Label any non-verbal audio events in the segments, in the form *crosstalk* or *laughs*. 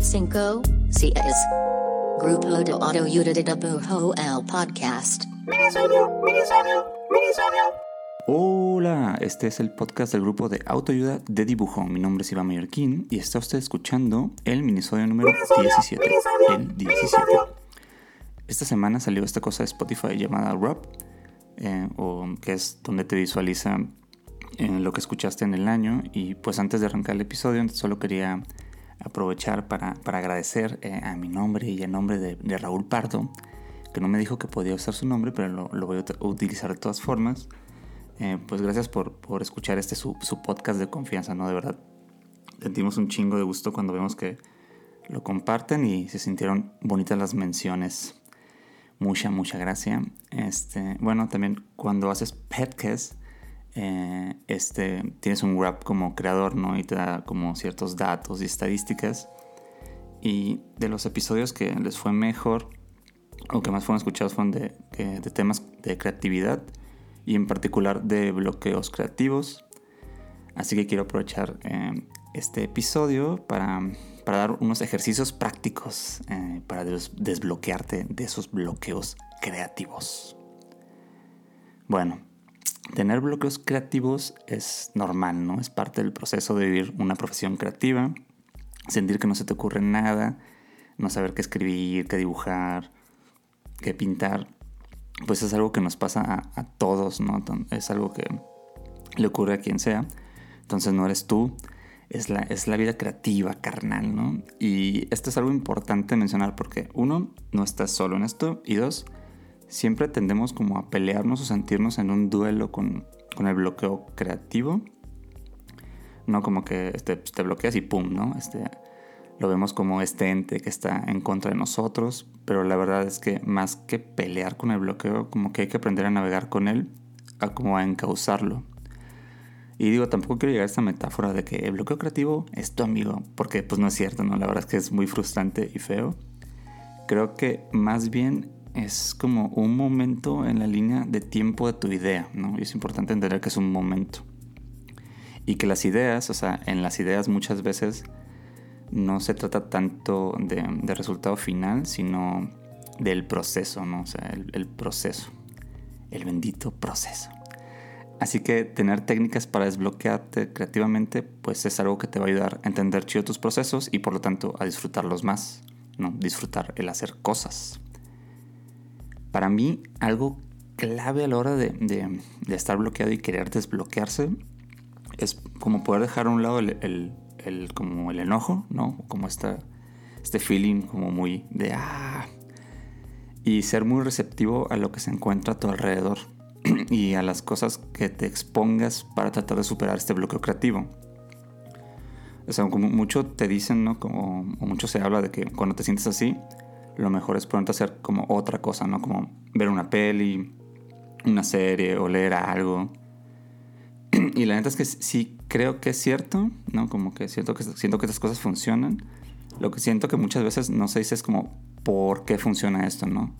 Cinco, seis. Grupo de Autoayuda de Dibujo el podcast. Hola, este es el podcast del grupo de autoayuda de dibujo. Mi nombre es Iván Mallorquín y está usted escuchando el minisodio número 17. El 17. Esta semana salió esta cosa de Spotify llamada Rap, eh, o que es donde te visualiza eh, lo que escuchaste en el año. Y pues antes de arrancar el episodio, solo quería aprovechar para, agradecer eh, a mi nombre y a nombre de, Raúl Pardo, que no me dijo que podía usar su nombre, pero lo, voy a utilizar de todas formas. Eh, pues gracias por, escuchar este su, podcast de confianza, ¿no? De verdad, sentimos un chingo de gusto cuando vemos que lo comparten y se sintieron bonitas las menciones. Mucha, mucha gracia. Este, bueno, también cuando haces podcast, eh, este, tienes un wrap como creador, ¿no? Y te da como ciertos datos y estadísticas. Y de los episodios que les fue mejor o que más fueron escuchados fueron de, de temas de creatividad y en particular de bloqueos creativos. Así que quiero aprovechar eh, este episodio para, para, dar unos ejercicios prácticos eh, para desbloquearte de esos bloqueos creativos. Bueno, Tener bloqueos creativos es normal, ¿no? Es parte del proceso de vivir una profesión creativa. Sentir que no se te ocurre nada, no saber qué escribir, qué dibujar, qué pintar. Pues es algo que nos pasa a, todos, ¿no? Es algo que le ocurre a quien sea. Entonces no eres tú, es la, es la vida creativa, carnal, ¿no? Y esto es algo importante mencionar porque uno, no estás solo en esto y dos, siempre tendemos como a pelearnos o sentirnos en un duelo con, el bloqueo creativo. No como que este, te bloqueas y pum, ¿no? Este, lo vemos como este ente que está en contra de nosotros, pero la verdad es que más que pelear con el bloqueo, como que hay que aprender a navegar con él, a como a encauzarlo. Y digo, tampoco quiero llegar a esta metáfora de que el bloqueo creativo es tu amigo, porque pues no es cierto, ¿no? La verdad es que es muy frustrante y feo. Creo que más bien es como un momento en la línea de tiempo de tu idea, ¿no? Y es importante entender que es un momento. Y que las ideas, o sea, en las ideas muchas veces no se trata tanto de, resultado final, sino del proceso, ¿no? O sea, el, el proceso. El bendito proceso. Así que tener técnicas para desbloquearte creativamente, pues es algo que te va a ayudar a entender chido tus procesos y por lo tanto a disfrutarlos más, ¿no? Disfrutar el hacer cosas para mí algo clave a la hora de, estar bloqueado y querer desbloquearse es como poder dejar a un lado el, como el enojo, ¿no? Como esta, este feeling como muy de ah. Y ser muy receptivo a lo que se encuentra a tu alrededor *clears throat* y a las cosas que te expongas para tratar de superar este bloqueo creativo. O sea, como mucho te dicen, ¿no? Como, mucho se habla de que cuando te sientes así, lo mejor es a hacer como otra cosa, ¿no? Como ver una peli, una serie o leer algo. *clears throat* y la neta es que sí creo que es cierto, ¿no? Como que siento que, siento que estas cosas funcionan. Lo que siento que muchas veces no se dice es como, ¿por qué funciona esto, no?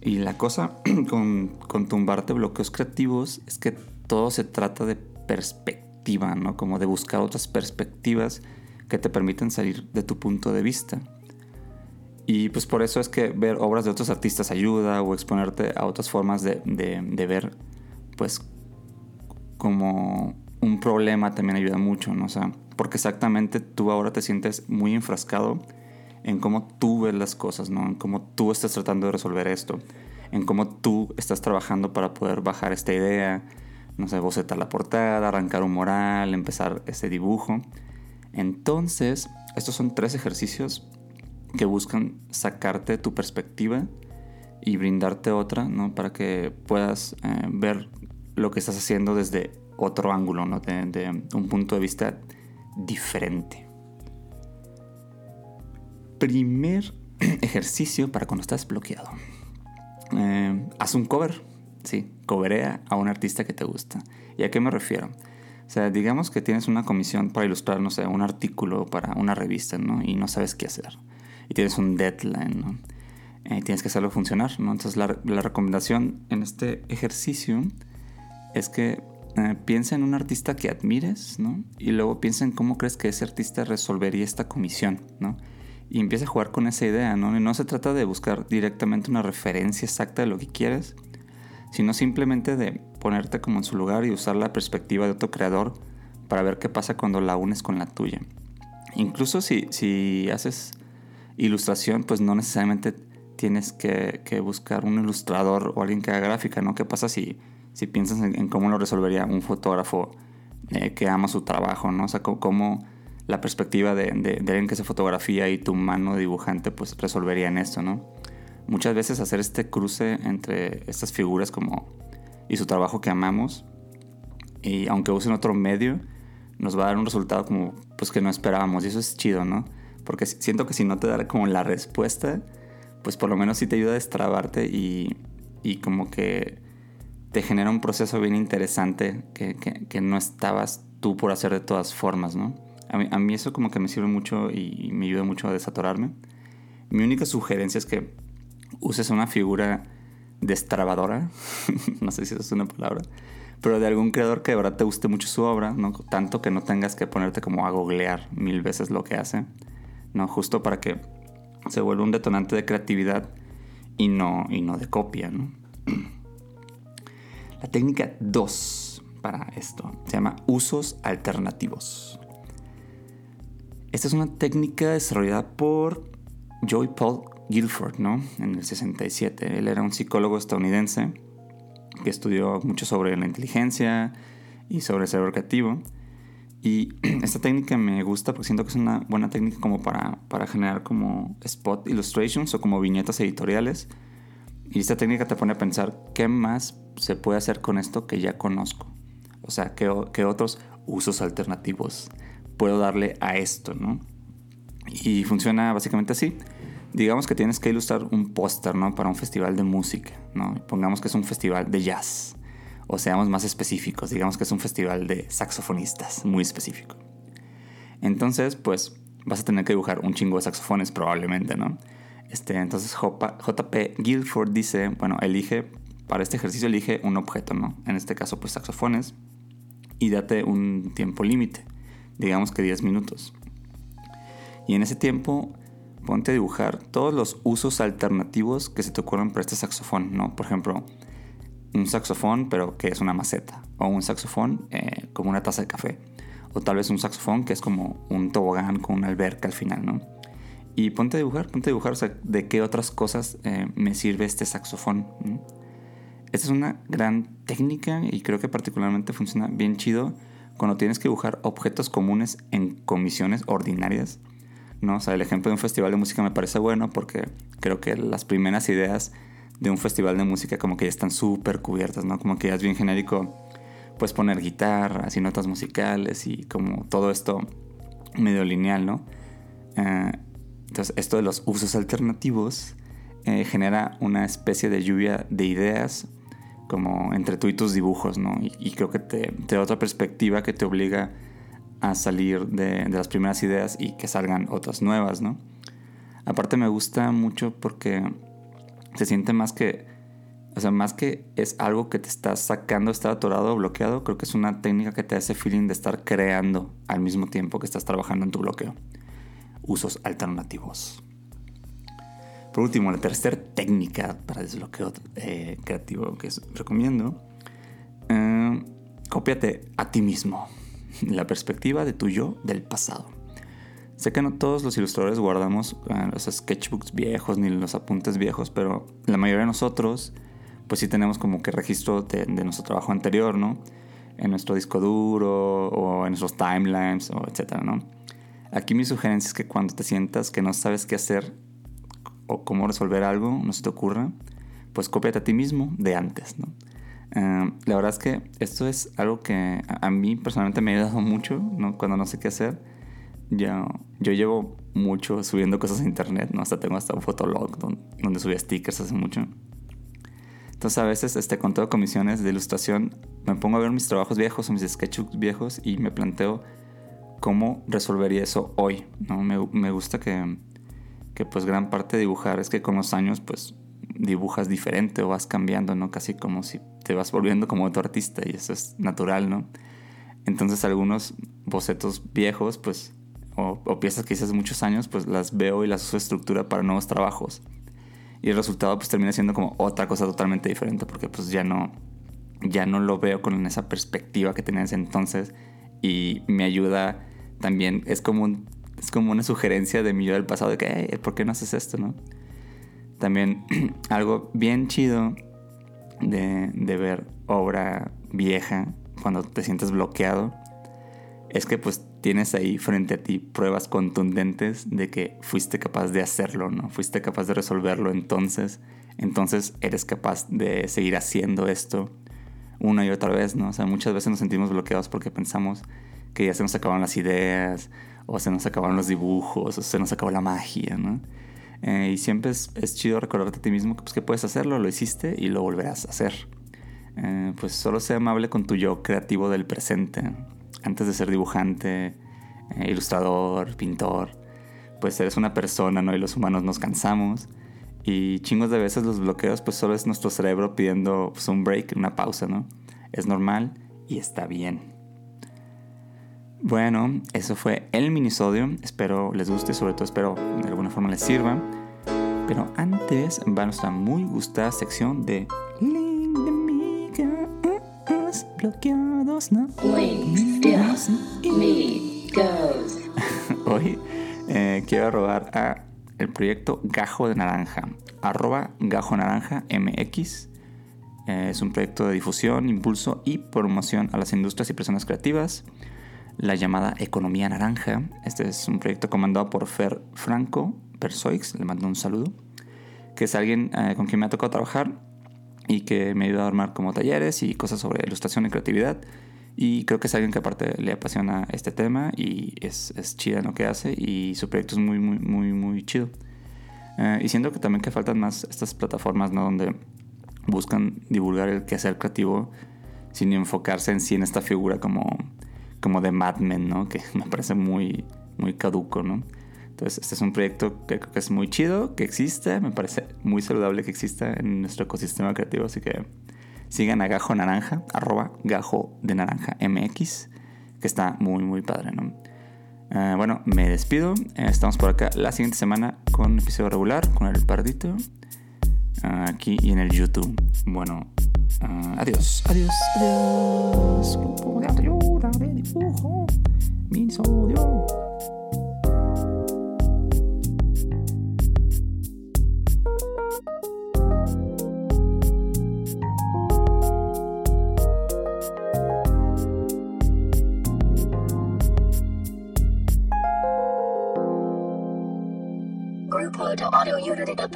Y la cosa *clears throat* con, con tumbarte bloqueos creativos es que todo se trata de perspectiva, ¿no? Como de buscar otras perspectivas que te permiten salir de tu punto de vista. Y pues por eso es que ver obras de otros artistas ayuda o exponerte a otras formas de, ver, pues como un problema también ayuda mucho, ¿no? O porque exactamente tú ahora te sientes muy enfrascado en cómo tú ves las cosas, ¿no? En cómo tú estás tratando de resolver esto, en cómo tú estás trabajando para poder bajar esta idea, no sé, bocetar la portada, arrancar un moral, empezar ese dibujo. Entonces, estos son tres ejercicios que buscan sacarte tu perspectiva y brindarte otra, ¿no? Para que puedas eh, ver lo que estás haciendo desde otro ángulo, ¿no? De, un punto de vista diferente. Primer *clears throat* ejercicio para cuando estás bloqueado. Eh, haz un cover, sí, coverea a un artista que te gusta. ¿Y a qué me refiero? O sea, digamos que tienes una comisión para ilustrar, no sé, un artículo para una revista, ¿no? Y no sabes qué hacer. Y tienes un deadline, ¿no? Eh, tienes que hacerlo funcionar, ¿no? Entonces la, recomendación en este ejercicio es que eh, piensa en un artista que admires, ¿no? Y luego piensa en cómo crees que ese artista resolvería esta comisión, ¿no? Y empieza a jugar con esa idea, ¿no? Y no se trata de buscar directamente una referencia exacta de lo que quieres, sino simplemente de ponerte como en su lugar y usar la perspectiva de otro creador para ver qué pasa cuando la unes con la tuya. Incluso si, si haces ilustración, pues no necesariamente tienes que, buscar un ilustrador o alguien que haga gráfica, ¿no? ¿Qué pasa si, si piensas en, cómo lo resolvería un fotógrafo eh, que ama su trabajo, ¿no? O sea, cómo la perspectiva de, de, alguien que se fotografía y tu mano dibujante pues resolverían esto, ¿no? Muchas veces hacer este cruce entre estas figuras como y su trabajo que amamos y aunque usen otro medio nos va a dar un resultado como pues que no esperábamos y eso es chido, ¿no? Porque siento que si no te da como la respuesta, pues por lo menos sí te ayuda a destrabarte y, como que te genera un proceso bien interesante que, no estabas tú por hacer de todas formas, ¿no? A mí, a mí, eso como que me sirve mucho y me ayuda mucho a desatorarme. Mi única sugerencia es que uses una figura destrabadora, *laughs* no sé si eso es una palabra, pero de algún creador que de verdad te guste mucho su obra, ¿no? tanto que no tengas que ponerte como a googlear mil veces lo que hace, ¿no? justo para que se vuelva un detonante de creatividad y no, y no de copia. *clears throat* La técnica 2 para esto se llama usos alternativos. Esta es una técnica desarrollada por Joy Paul Guilford, ¿no? En el 67. Él era un psicólogo estadounidense que estudió mucho sobre la inteligencia y sobre el cerebro creativo. Y *clears throat* esta técnica me gusta porque siento que es una buena técnica como para, para generar como spot illustrations o como viñetas editoriales. Y esta técnica te pone a pensar qué más se puede hacer con esto que ya conozco. O sea, qué, qué otros usos alternativos puedo darle a esto, ¿no? Y funciona básicamente así digamos que tienes que ilustrar un póster, ¿no? Para un festival de música, ¿no? Pongamos que es un festival de jazz. O seamos más específicos, digamos que es un festival de saxofonistas, muy específico. Entonces, pues vas a tener que dibujar un chingo de saxofones probablemente, ¿no? Este, entonces JP Guilford dice, bueno, elige, para este ejercicio elige un objeto, ¿no? En este caso, pues saxofones. Y date un tiempo límite, digamos que 10 minutos. Y en ese tiempo ponte a dibujar todos los usos alternativos que se te ocurran para este saxofón, ¿no? Por ejemplo, un saxofón pero que es una maceta, o un saxofón eh, como una taza de café, o tal vez un saxofón que es como un tobogán con una alberca al final, ¿no? Y ponte a dibujar, ponte a dibujar, o sea, de qué otras cosas eh, me sirve este saxofón. Esta es una gran técnica y creo que particularmente funciona bien chido cuando tienes que dibujar objetos comunes en comisiones ordinarias ¿no? O sea, el ejemplo de un festival de música me parece bueno porque creo que las primeras ideas de un festival de música como que ya están súper cubiertas, ¿no? Como que ya es bien genérico, pues poner guitarras y notas musicales y como todo esto medio lineal, ¿no? Eh, entonces, esto de los usos alternativos eh, genera una especie de lluvia de ideas como entre tú y tus dibujos, ¿no? Y, creo que te, te da otra perspectiva que te obliga a salir de, las primeras ideas y que salgan otras nuevas, ¿no? Aparte me gusta mucho porque se siente más que, o sea, más que es algo que te está sacando, estar atorado o bloqueado, creo que es una técnica que te hace feeling de estar creando al mismo tiempo que estás trabajando en tu bloqueo. Usos alternativos. Por último, la tercera técnica para desbloqueo eh, creativo que recomiendo, eh, cópiate a ti mismo. *laughs* la perspectiva de tu yo del pasado. Sé que no todos los ilustradores guardamos eh, los sketchbooks viejos ni los apuntes viejos, pero la mayoría de nosotros, pues sí tenemos como que registro de, de nuestro trabajo anterior, ¿no? En nuestro disco duro o en nuestros timelines o etcétera, ¿no? Aquí mi sugerencia es que cuando te sientas que no sabes qué hacer o cómo resolver algo, no se te ocurra, pues cópiate a ti mismo de antes, ¿no? Eh, la verdad es que esto es algo que a mí personalmente me ha ayudado mucho, ¿no? Cuando no sé qué hacer. Yo, yo llevo mucho subiendo cosas a internet, ¿no? Hasta tengo hasta un fotolog donde, donde subía stickers hace mucho. Entonces a veces este, con todo comisiones de ilustración me pongo a ver mis trabajos viejos o mis sketchbooks viejos y me planteo cómo resolvería eso hoy, ¿no? Me, me gusta que, que pues gran parte de dibujar es que con los años pues dibujas diferente o vas cambiando, ¿no? Casi como si te vas volviendo como otro artista y eso es natural, ¿no? Entonces algunos bocetos viejos, pues, o, o piezas que hice hace muchos años, pues las veo y las uso de estructura para nuevos trabajos. Y el resultado pues termina siendo como otra cosa totalmente diferente porque pues ya no, ya no lo veo con esa perspectiva que tenía en ese entonces y me ayuda también, es como, un, es como una sugerencia de mi yo del pasado de que, hey, ¿por qué no haces esto, no? También *clears throat* algo bien chido de, de, ver obra vieja cuando te sientes bloqueado es que pues tienes ahí frente a ti pruebas contundentes de que fuiste capaz de hacerlo, ¿no? Fuiste capaz de resolverlo entonces, entonces eres capaz de seguir haciendo esto una y otra vez, ¿no? O sea, muchas veces nos sentimos bloqueados porque pensamos que ya se nos acabaron las ideas, o se nos acabaron los dibujos, o se nos acabó la magia, ¿no? Eh, y siempre es, chido recordarte a ti mismo que, pues, que puedes hacerlo, lo hiciste y lo volverás a hacer. Eh, pues solo sé amable con tu yo creativo del presente. Antes de ser dibujante, eh, ilustrador, pintor, pues eres una persona, ¿no? Y los humanos nos cansamos. Y chingos de veces los bloqueos, pues solo es nuestro cerebro pidiendo pues, un break, una pausa, ¿no? Es normal y está bien. Bueno, eso fue el minisodio. Espero les guste, sobre todo espero de alguna forma les sirva. Pero antes va nuestra muy gustada sección de *laughs* Hoy eh, quiero robar a el proyecto Gajo de Naranja, arroba Gajo Naranja MX. Eh, es un proyecto de difusión, impulso y promoción a las industrias y personas creativas la llamada Economía Naranja. Este es un proyecto comandado por Fer Franco Persoix, le mando un saludo, que es alguien eh, con quien me ha tocado trabajar y que me ayuda a armar como talleres y cosas sobre ilustración y creatividad. Y creo que es alguien que aparte le apasiona este tema y es, es chida en lo que hace y su proyecto es muy, muy, muy, muy chido. Eh, y siento que también que faltan más estas plataformas ¿no? donde buscan divulgar el quehacer creativo sin enfocarse en sí en esta figura como como de Mad Men, ¿no? Que *laughs* me parece muy, muy caduco, ¿no? Entonces, este es un proyecto que creo que es muy chido, que existe, me parece muy saludable que exista en nuestro ecosistema creativo, así que sigan a Gajo Naranja, arroba Gajo de Naranja MX, que está muy, muy padre, ¿no? Uh, bueno, me despido. Uh, estamos por acá la siguiente semana con un episodio regular, con el pardito, uh, aquí y en el YouTube. Bueno, adiós, adiós, adiós. Grupo de ayuda de dibujo. Grupo